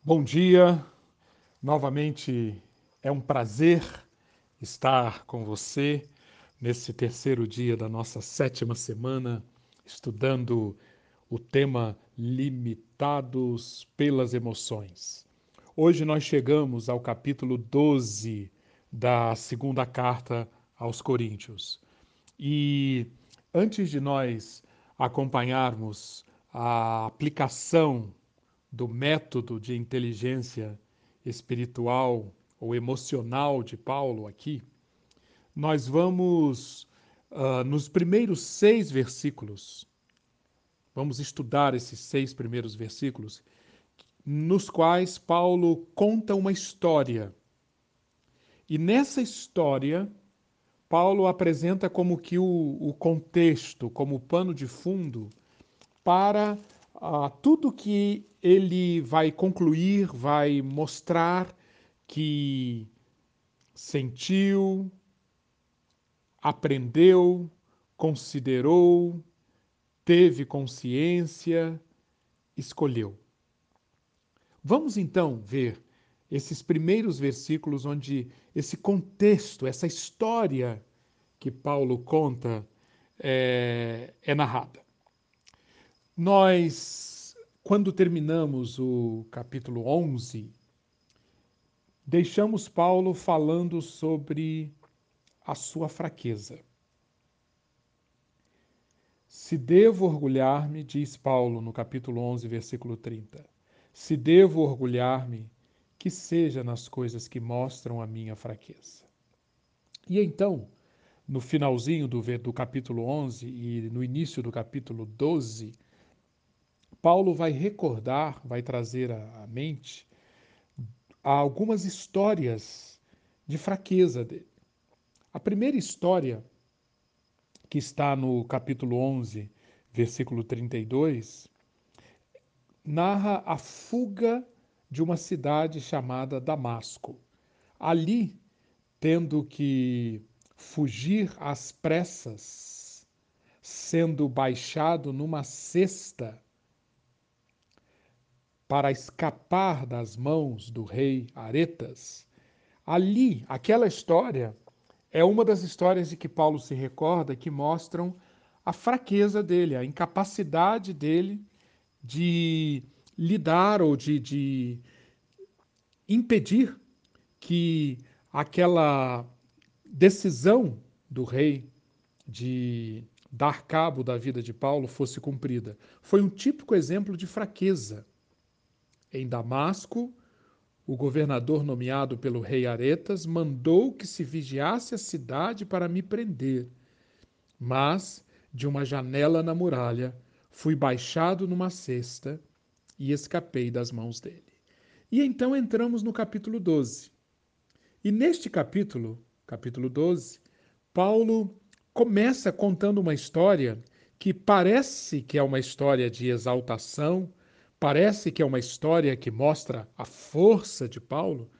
Bom dia, novamente é um prazer estar com você nesse terceiro dia da nossa sétima semana, estudando o tema Limitados pelas Emoções. Hoje nós chegamos ao capítulo 12 da segunda carta aos Coríntios. E antes de nós acompanharmos a aplicação do método de inteligência espiritual ou emocional de Paulo aqui, nós vamos, uh, nos primeiros seis versículos, vamos estudar esses seis primeiros versículos, nos quais Paulo conta uma história. E nessa história, Paulo apresenta como que o, o contexto, como o pano de fundo para uh, tudo que ele vai concluir, vai mostrar que sentiu, aprendeu, considerou, teve consciência, escolheu. Vamos então ver esses primeiros versículos onde esse contexto, essa história que Paulo conta é, é narrada. Nós, quando terminamos o capítulo 11, deixamos Paulo falando sobre a sua fraqueza. Se devo orgulhar-me, diz Paulo no capítulo 11, versículo 30, se devo orgulhar-me, que seja nas coisas que mostram a minha fraqueza. E então, no finalzinho do, do capítulo 11 e no início do capítulo 12, Paulo vai recordar, vai trazer à mente algumas histórias de fraqueza dele. A primeira história, que está no capítulo 11, versículo 32, narra a fuga de uma cidade chamada Damasco. Ali, tendo que fugir às pressas, sendo baixado numa cesta para escapar das mãos do rei Aretas, ali, aquela história é uma das histórias de que Paulo se recorda que mostram a fraqueza dele, a incapacidade dele de lidar ou de, de impedir que aquela decisão do rei de dar cabo da vida de Paulo fosse cumprida. Foi um típico exemplo de fraqueza em Damasco, o governador nomeado pelo rei Aretas mandou que se vigiasse a cidade para me prender. Mas, de uma janela na muralha, fui baixado numa cesta e escapei das mãos dele. E então entramos no capítulo 12. E neste capítulo, capítulo 12, Paulo começa contando uma história que parece que é uma história de exaltação, Parece que é uma história que mostra a força de Paulo,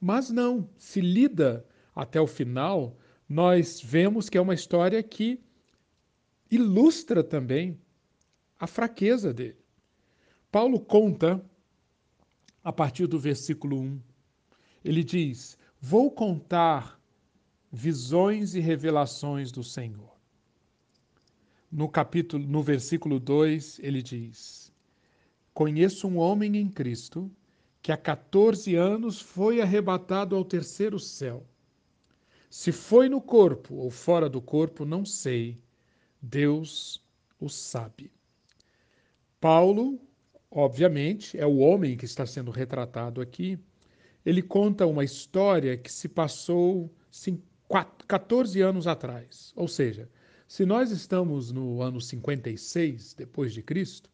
mas não, se lida até o final, nós vemos que é uma história que ilustra também a fraqueza dele. Paulo conta, a partir do versículo 1, ele diz: Vou contar visões e revelações do Senhor. No capítulo, no versículo 2, ele diz: Conheço um homem em Cristo que há 14 anos foi arrebatado ao terceiro céu. Se foi no corpo ou fora do corpo, não sei. Deus o sabe. Paulo, obviamente, é o homem que está sendo retratado aqui. Ele conta uma história que se passou 14 anos atrás. Ou seja, se nós estamos no ano 56 depois de Cristo,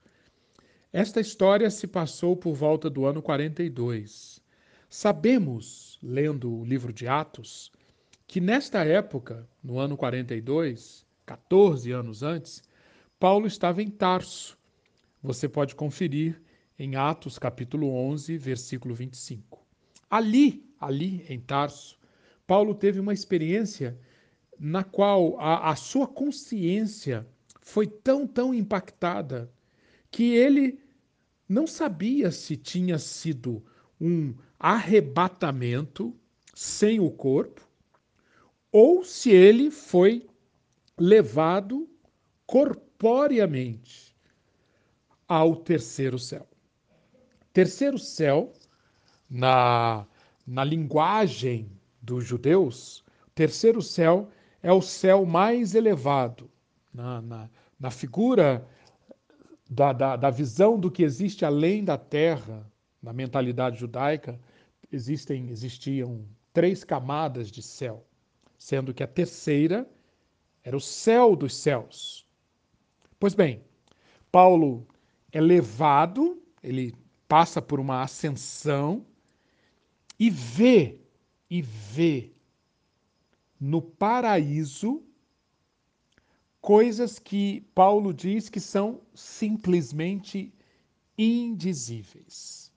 esta história se passou por volta do ano 42. Sabemos, lendo o livro de Atos, que nesta época, no ano 42, 14 anos antes, Paulo estava em Tarso. Você pode conferir em Atos capítulo 11, versículo 25. Ali, ali em Tarso, Paulo teve uma experiência na qual a, a sua consciência foi tão, tão impactada que ele não sabia se tinha sido um arrebatamento sem o corpo ou se ele foi levado corporeamente ao terceiro céu. Terceiro céu, na, na linguagem dos judeus, terceiro céu é o céu mais elevado. Na, na, na figura da, da, da visão do que existe além da terra, na mentalidade judaica, existem, existiam três camadas de céu, sendo que a terceira era o céu dos céus. Pois bem, Paulo é levado, ele passa por uma ascensão e vê, e vê no paraíso coisas que Paulo diz que são simplesmente indizíveis.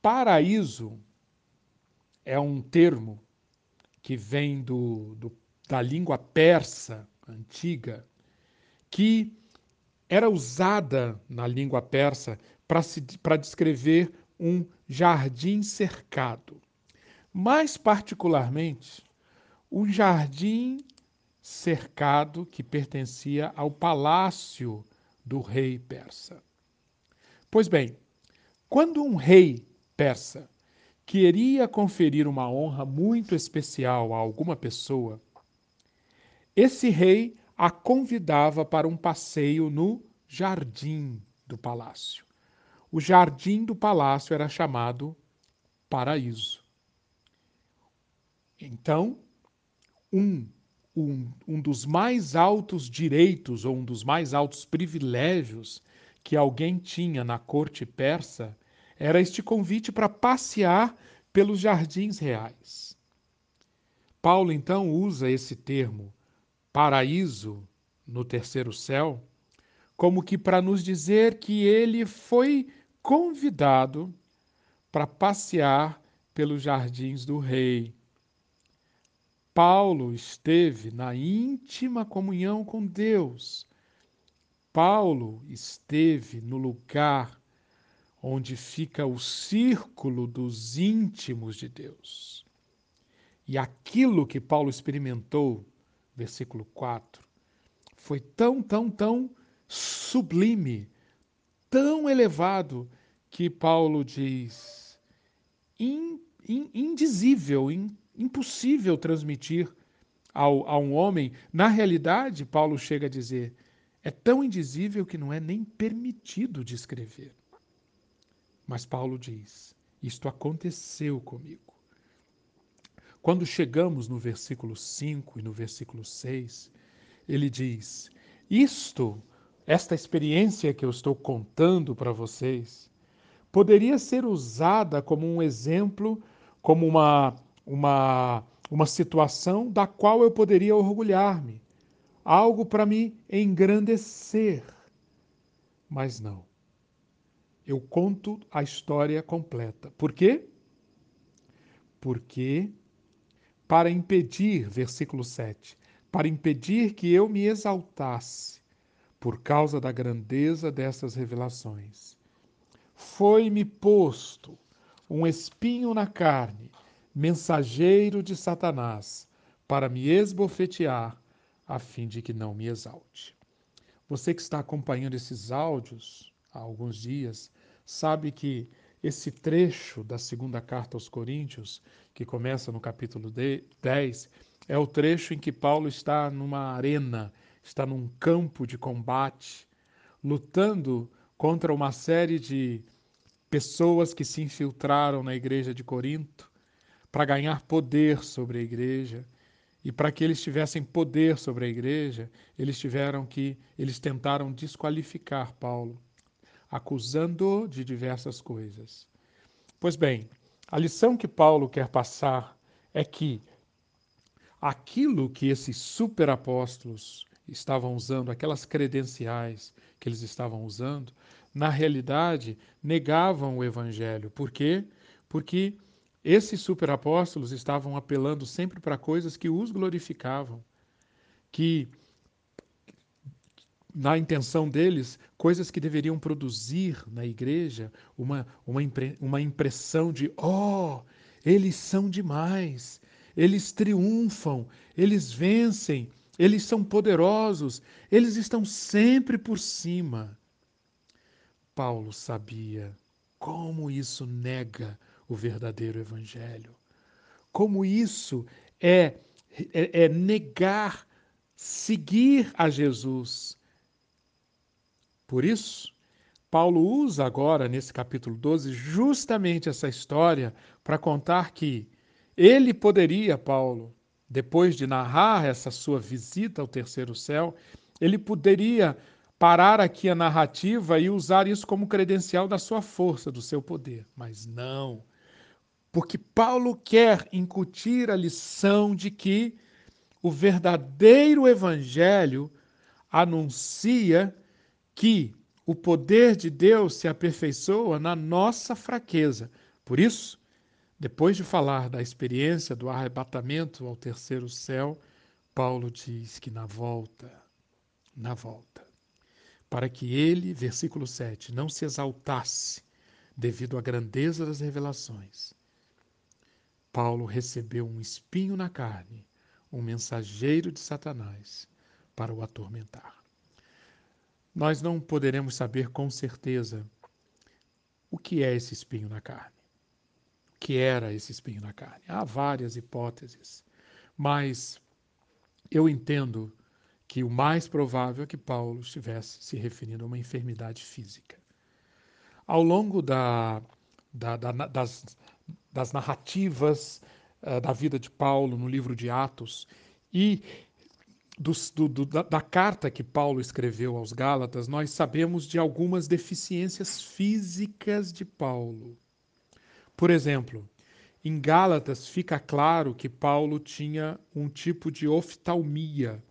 Paraíso é um termo que vem do, do, da língua persa antiga, que era usada na língua persa para descrever um jardim cercado. Mais particularmente, um jardim cercado que pertencia ao palácio do rei persa. Pois bem, quando um rei persa queria conferir uma honra muito especial a alguma pessoa, esse rei a convidava para um passeio no jardim do palácio. O jardim do palácio era chamado paraíso. Então, um, um, um dos mais altos direitos ou um dos mais altos privilégios que alguém tinha na corte persa era este convite para passear pelos jardins reais. Paulo então usa esse termo paraíso no terceiro céu como que para nos dizer que ele foi convidado para passear pelos jardins do rei. Paulo esteve na íntima comunhão com Deus. Paulo esteve no lugar onde fica o círculo dos íntimos de Deus. E aquilo que Paulo experimentou, versículo 4, foi tão, tão, tão sublime, tão elevado, que Paulo diz in, in, indizível, in, impossível transmitir ao, a um homem. Na realidade, Paulo chega a dizer, é tão indizível que não é nem permitido descrever. Mas Paulo diz: Isto aconteceu comigo. Quando chegamos no versículo 5 e no versículo 6, ele diz: Isto, esta experiência que eu estou contando para vocês, poderia ser usada como um exemplo, como uma, uma, uma situação da qual eu poderia orgulhar-me, algo para me engrandecer. Mas não eu conto a história completa. Por quê? Porque, para impedir, versículo 7, para impedir que eu me exaltasse por causa da grandeza dessas revelações, foi-me posto um espinho na carne, mensageiro de Satanás, para me esbofetear, a fim de que não me exalte. Você que está acompanhando esses áudios, há alguns dias, sabe que esse trecho da segunda carta aos Coríntios, que começa no capítulo 10, é o trecho em que Paulo está numa arena, está num campo de combate, lutando contra uma série de pessoas que se infiltraram na igreja de Corinto para ganhar poder sobre a igreja. E para que eles tivessem poder sobre a igreja, eles tiveram que eles tentaram desqualificar Paulo acusando-o de diversas coisas. Pois bem, a lição que Paulo quer passar é que aquilo que esses superapóstolos estavam usando, aquelas credenciais que eles estavam usando, na realidade negavam o evangelho. Por quê? Porque esses superapóstolos estavam apelando sempre para coisas que os glorificavam, que na intenção deles, coisas que deveriam produzir na igreja uma, uma, impre, uma impressão de: oh, eles são demais, eles triunfam, eles vencem, eles são poderosos, eles estão sempre por cima. Paulo sabia como isso nega o verdadeiro evangelho, como isso é, é, é negar seguir a Jesus. Por isso, Paulo usa agora, nesse capítulo 12, justamente essa história para contar que ele poderia, Paulo, depois de narrar essa sua visita ao terceiro céu, ele poderia parar aqui a narrativa e usar isso como credencial da sua força, do seu poder. Mas não. Porque Paulo quer incutir a lição de que o verdadeiro evangelho anuncia que o poder de Deus se aperfeiçoa na nossa fraqueza. Por isso, depois de falar da experiência do arrebatamento ao terceiro céu, Paulo diz que na volta, na volta, para que ele, versículo 7, não se exaltasse devido à grandeza das revelações, Paulo recebeu um espinho na carne, um mensageiro de Satanás, para o atormentar. Nós não poderemos saber com certeza o que é esse espinho na carne que era esse espinho na carne. Há várias hipóteses, mas eu entendo que o mais provável é que Paulo estivesse se referindo a uma enfermidade física. Ao longo da, da, da, das, das, narrativas uh, da vida de Paulo no livro de Atos e do, do, da, da carta que Paulo escreveu aos Gálatas, nós sabemos de algumas deficiências físicas de Paulo. Por exemplo, em Gálatas fica claro que Paulo tinha um tipo de oftalmia,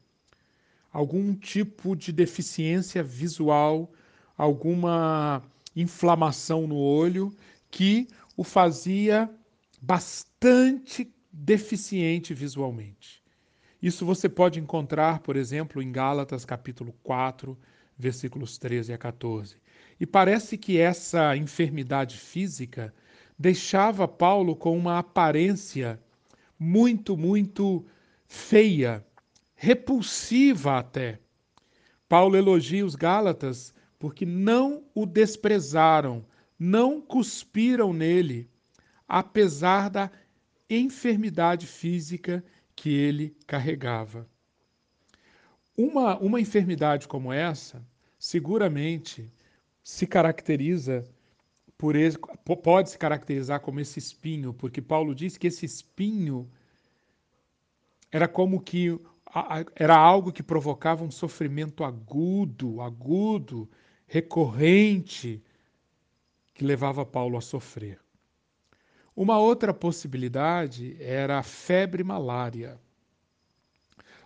algum tipo de deficiência visual, alguma inflamação no olho que o fazia bastante deficiente visualmente. Isso você pode encontrar, por exemplo, em Gálatas capítulo 4, versículos 13 a 14. E parece que essa enfermidade física deixava Paulo com uma aparência muito, muito feia, repulsiva até. Paulo elogia os Gálatas porque não o desprezaram, não cuspiram nele, apesar da enfermidade física que ele carregava. Uma, uma enfermidade como essa, seguramente, se caracteriza por esse, pode se caracterizar como esse espinho, porque Paulo diz que esse espinho era como que era algo que provocava um sofrimento agudo, agudo, recorrente, que levava Paulo a sofrer. Uma outra possibilidade era a febre malária.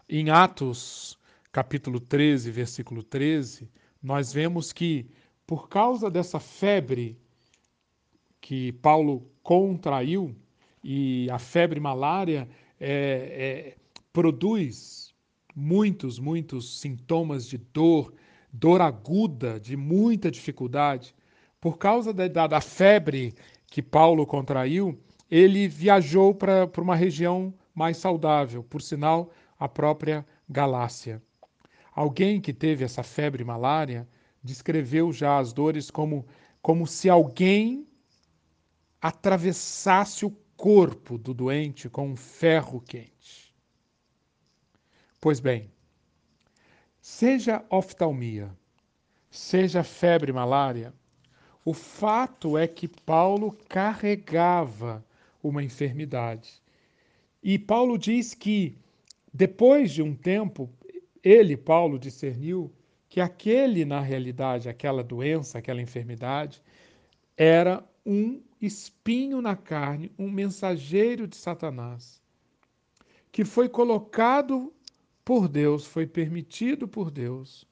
Em Atos, capítulo 13, versículo 13, nós vemos que, por causa dessa febre que Paulo contraiu, e a febre malária é, é, produz muitos, muitos sintomas de dor, dor aguda, de muita dificuldade. Por causa da, da, febre que Paulo contraiu, ele viajou para uma região mais saudável, por sinal, a própria Galácia. Alguém que teve essa febre malária descreveu já as dores como, como se alguém atravessasse o corpo do doente com um ferro quente. Pois bem, seja oftalmia, seja febre malária, o fato é que Paulo carregava uma enfermidade. E Paulo diz que, depois de um tempo, ele, Paulo, discerniu que aquele, na realidade, aquela doença, aquela enfermidade, era um espinho na carne, um mensageiro de Satanás, que foi colocado por Deus, foi permitido por Deus,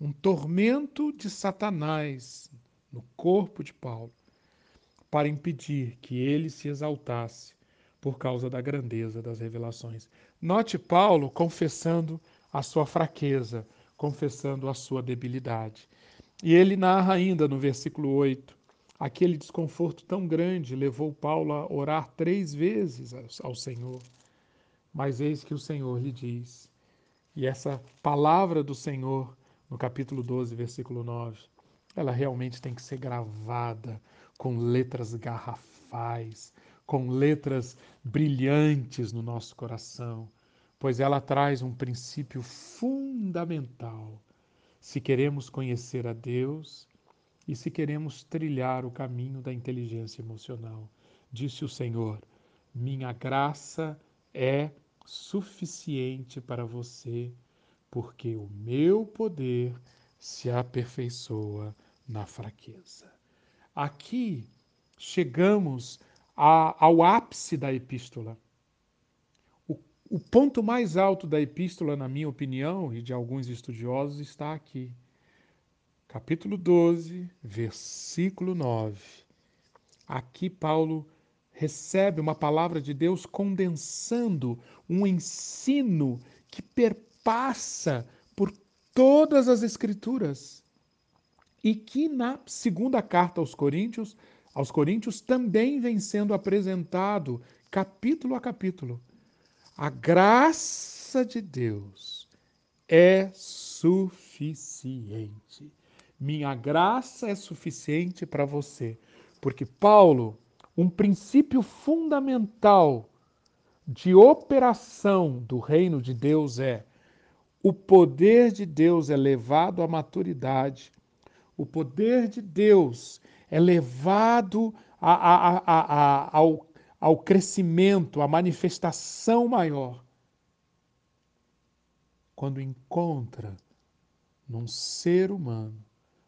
um tormento de Satanás no corpo de Paulo, para impedir que ele se exaltasse por causa da grandeza das revelações. Note Paulo confessando a sua fraqueza, confessando a sua debilidade. E ele narra ainda no versículo 8: aquele desconforto tão grande levou Paulo a orar três vezes ao Senhor. Mas eis que o Senhor lhe diz, e essa palavra do Senhor, no capítulo 12, versículo 9, ela realmente tem que ser gravada com letras garrafais, com letras brilhantes no nosso coração, pois ela traz um princípio fundamental. Se queremos conhecer a Deus e se queremos trilhar o caminho da inteligência emocional, disse o Senhor: Minha graça é suficiente para você, porque o meu poder se aperfeiçoa na fraqueza. Aqui chegamos a, ao ápice da epístola. O, o ponto mais alto da epístola, na minha opinião, e de alguns estudiosos, está aqui. Capítulo 12, versículo 9. Aqui Paulo recebe uma palavra de Deus condensando um ensino que perpassa por todas as Escrituras e que na segunda carta aos Coríntios aos Coríntios também vem sendo apresentado capítulo a capítulo. A graça de Deus é suficiente. Minha graça é suficiente para você. Porque Paulo, um princípio fundamental de operação do reino de Deus é o poder de Deus é levado à maturidade. O poder de Deus é levado a, a, a, ao, ao crescimento, à manifestação maior. Quando encontra num ser humano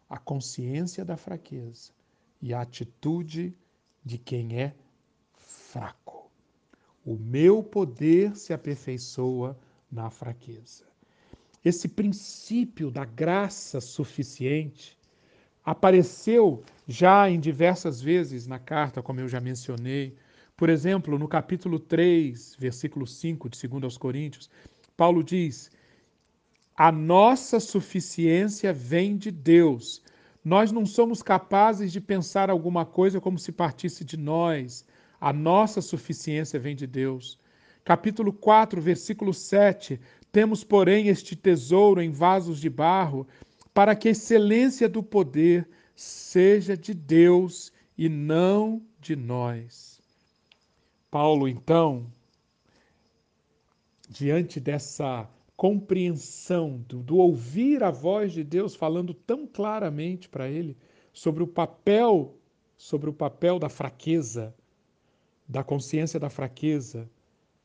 a consciência da fraqueza e a atitude de quem é fraco. O meu poder se aperfeiçoa na fraqueza. Esse princípio da graça suficiente apareceu já em diversas vezes na carta, como eu já mencionei. Por exemplo, no capítulo 3, versículo 5 de 2 aos Coríntios, Paulo diz: A nossa suficiência vem de Deus. Nós não somos capazes de pensar alguma coisa como se partisse de nós. A nossa suficiência vem de Deus. Capítulo 4, versículo 7. Temos, porém, este tesouro em vasos de barro para que a excelência do poder seja de Deus e não de nós. Paulo, então, diante dessa compreensão, do, do, ouvir a voz de Deus falando tão claramente para ele sobre o papel, sobre o papel da fraqueza, da consciência da fraqueza,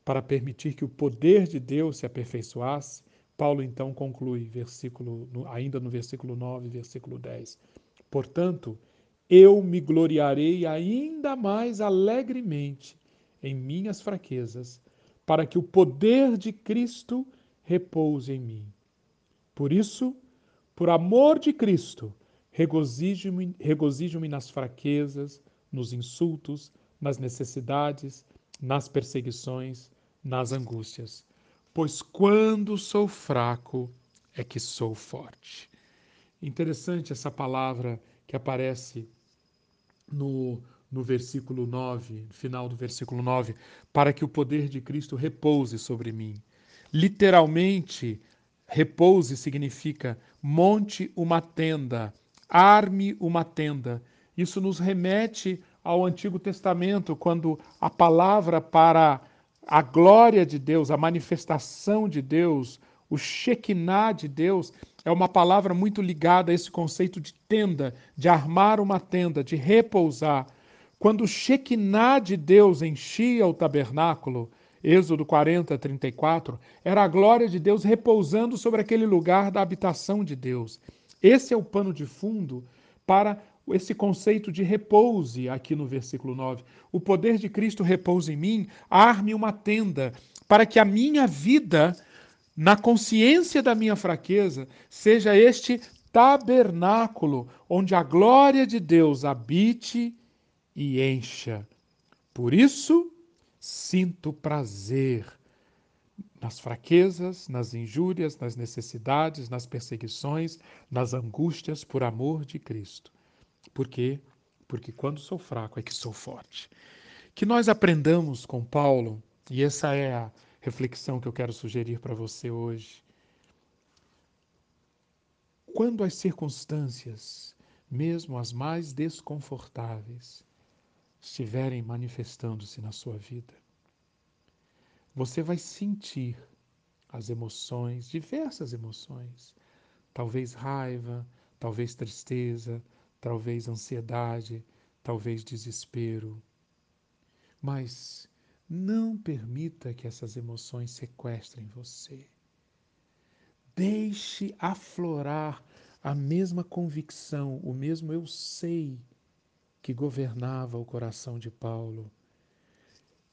para permitir que o poder de Deus se aperfeiçoasse, Paulo então conclui, versículo, ainda no versículo 9, versículo 10. Portanto, eu me gloriarei ainda mais alegremente em minhas fraquezas, para que o poder de Cristo repouse em mim. Por isso, por amor de Cristo, regozijo-me regozijo nas fraquezas, nos insultos, nas necessidades, nas perseguições, nas angústias pois quando sou fraco é que sou forte. Interessante essa palavra que aparece no, no versículo 9, no final do versículo 9, para que o poder de Cristo repouse sobre mim. Literalmente, repouse significa monte uma tenda, arme uma tenda. Isso nos remete ao Antigo Testamento, quando a palavra para a glória de Deus, a manifestação de Deus, o Shekinah de Deus, é uma palavra muito ligada a esse conceito de tenda, de armar uma tenda, de repousar. Quando o Shekinah de Deus enchia o tabernáculo, Êxodo 40, 34, era a glória de Deus repousando sobre aquele lugar da habitação de Deus. Esse é o pano de fundo para esse conceito de repouse aqui no versículo 9. O poder de Cristo repousa em mim, arme uma tenda, para que a minha vida, na consciência da minha fraqueza, seja este tabernáculo onde a glória de Deus habite e encha. Por isso, sinto prazer nas fraquezas, nas injúrias, nas necessidades, nas perseguições, nas angústias por amor de Cristo. Por quê? Porque quando sou fraco é que sou forte. Que nós aprendamos com Paulo, e essa é a reflexão que eu quero sugerir para você hoje. Quando as circunstâncias, mesmo as mais desconfortáveis, estiverem manifestando-se na sua vida, você vai sentir as emoções, diversas emoções, talvez raiva, talvez tristeza, talvez ansiedade, talvez desespero. Mas não permita que essas emoções sequestrem você. Deixe aflorar a mesma convicção, o mesmo eu sei que governava o coração de Paulo.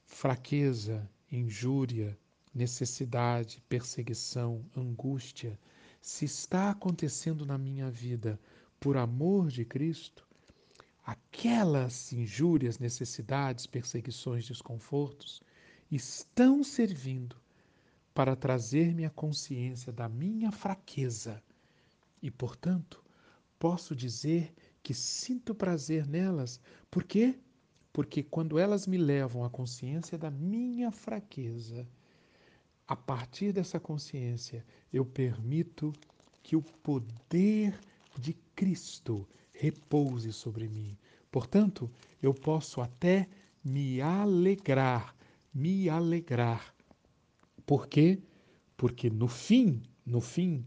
Fraqueza, injúria, necessidade, perseguição, angústia, se está acontecendo na minha vida por amor de Cristo, aquelas injúrias, necessidades, perseguições, desconfortos estão servindo para trazer-me a consciência da minha fraqueza e, portanto, posso dizer que sinto prazer nelas. Por quê? Porque quando elas me levam à consciência da minha fraqueza, a partir dessa consciência, eu permito que o poder de Cristo repouse sobre mim. Portanto, eu posso até me alegrar, me alegrar. Por quê? Porque no fim, no fim,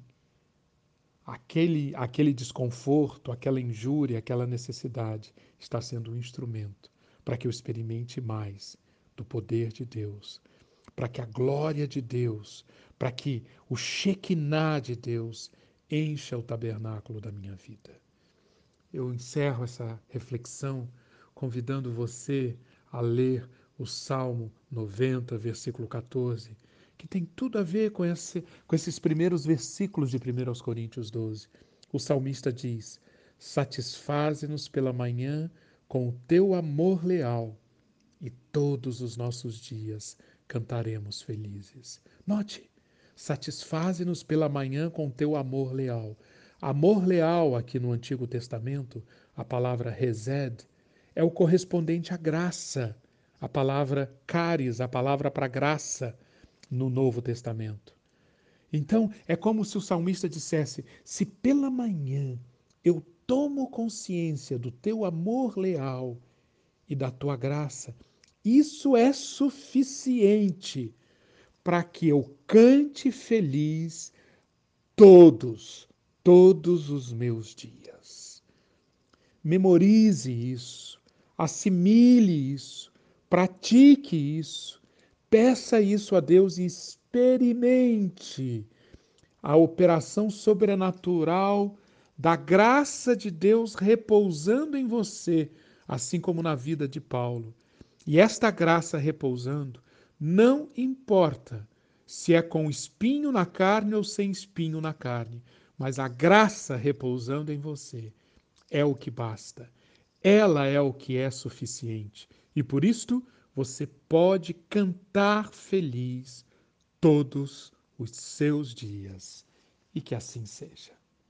aquele, aquele desconforto, aquela injúria, aquela necessidade está sendo um instrumento para que eu experimente mais do poder de Deus, para que a glória de Deus, para que o Shekinah de Deus encha o tabernáculo da minha vida eu encerro essa reflexão convidando você a ler o Salmo 90, versículo 14, que tem tudo a ver com, esse, com esses primeiros versículos de 1 Coríntios 12. O salmista diz: Satisfaze-nos pela manhã com o teu amor leal, e todos os nossos dias cantaremos felizes. Note, satisfaze-nos pela manhã com o teu amor leal. Amor leal, aqui no Antigo Testamento, a palavra resed, é o correspondente à graça. A palavra caris, a palavra para graça, no Novo Testamento. Então, é como se o salmista dissesse: se pela manhã eu tomo consciência do teu amor leal e da tua graça, isso é suficiente para que eu cante feliz todos todos os meus dias. Memorize isso, assimile isso, pratique isso, peça isso a Deus e experimente a operação sobrenatural da graça de Deus repousando em você, assim como na vida de Paulo. E esta graça repousando, não importa se é com espinho na carne ou sem espinho na carne, mas a graça repousando em você é o que basta. Ela é o que é suficiente. E por isto você pode cantar feliz todos os seus dias. E que assim seja.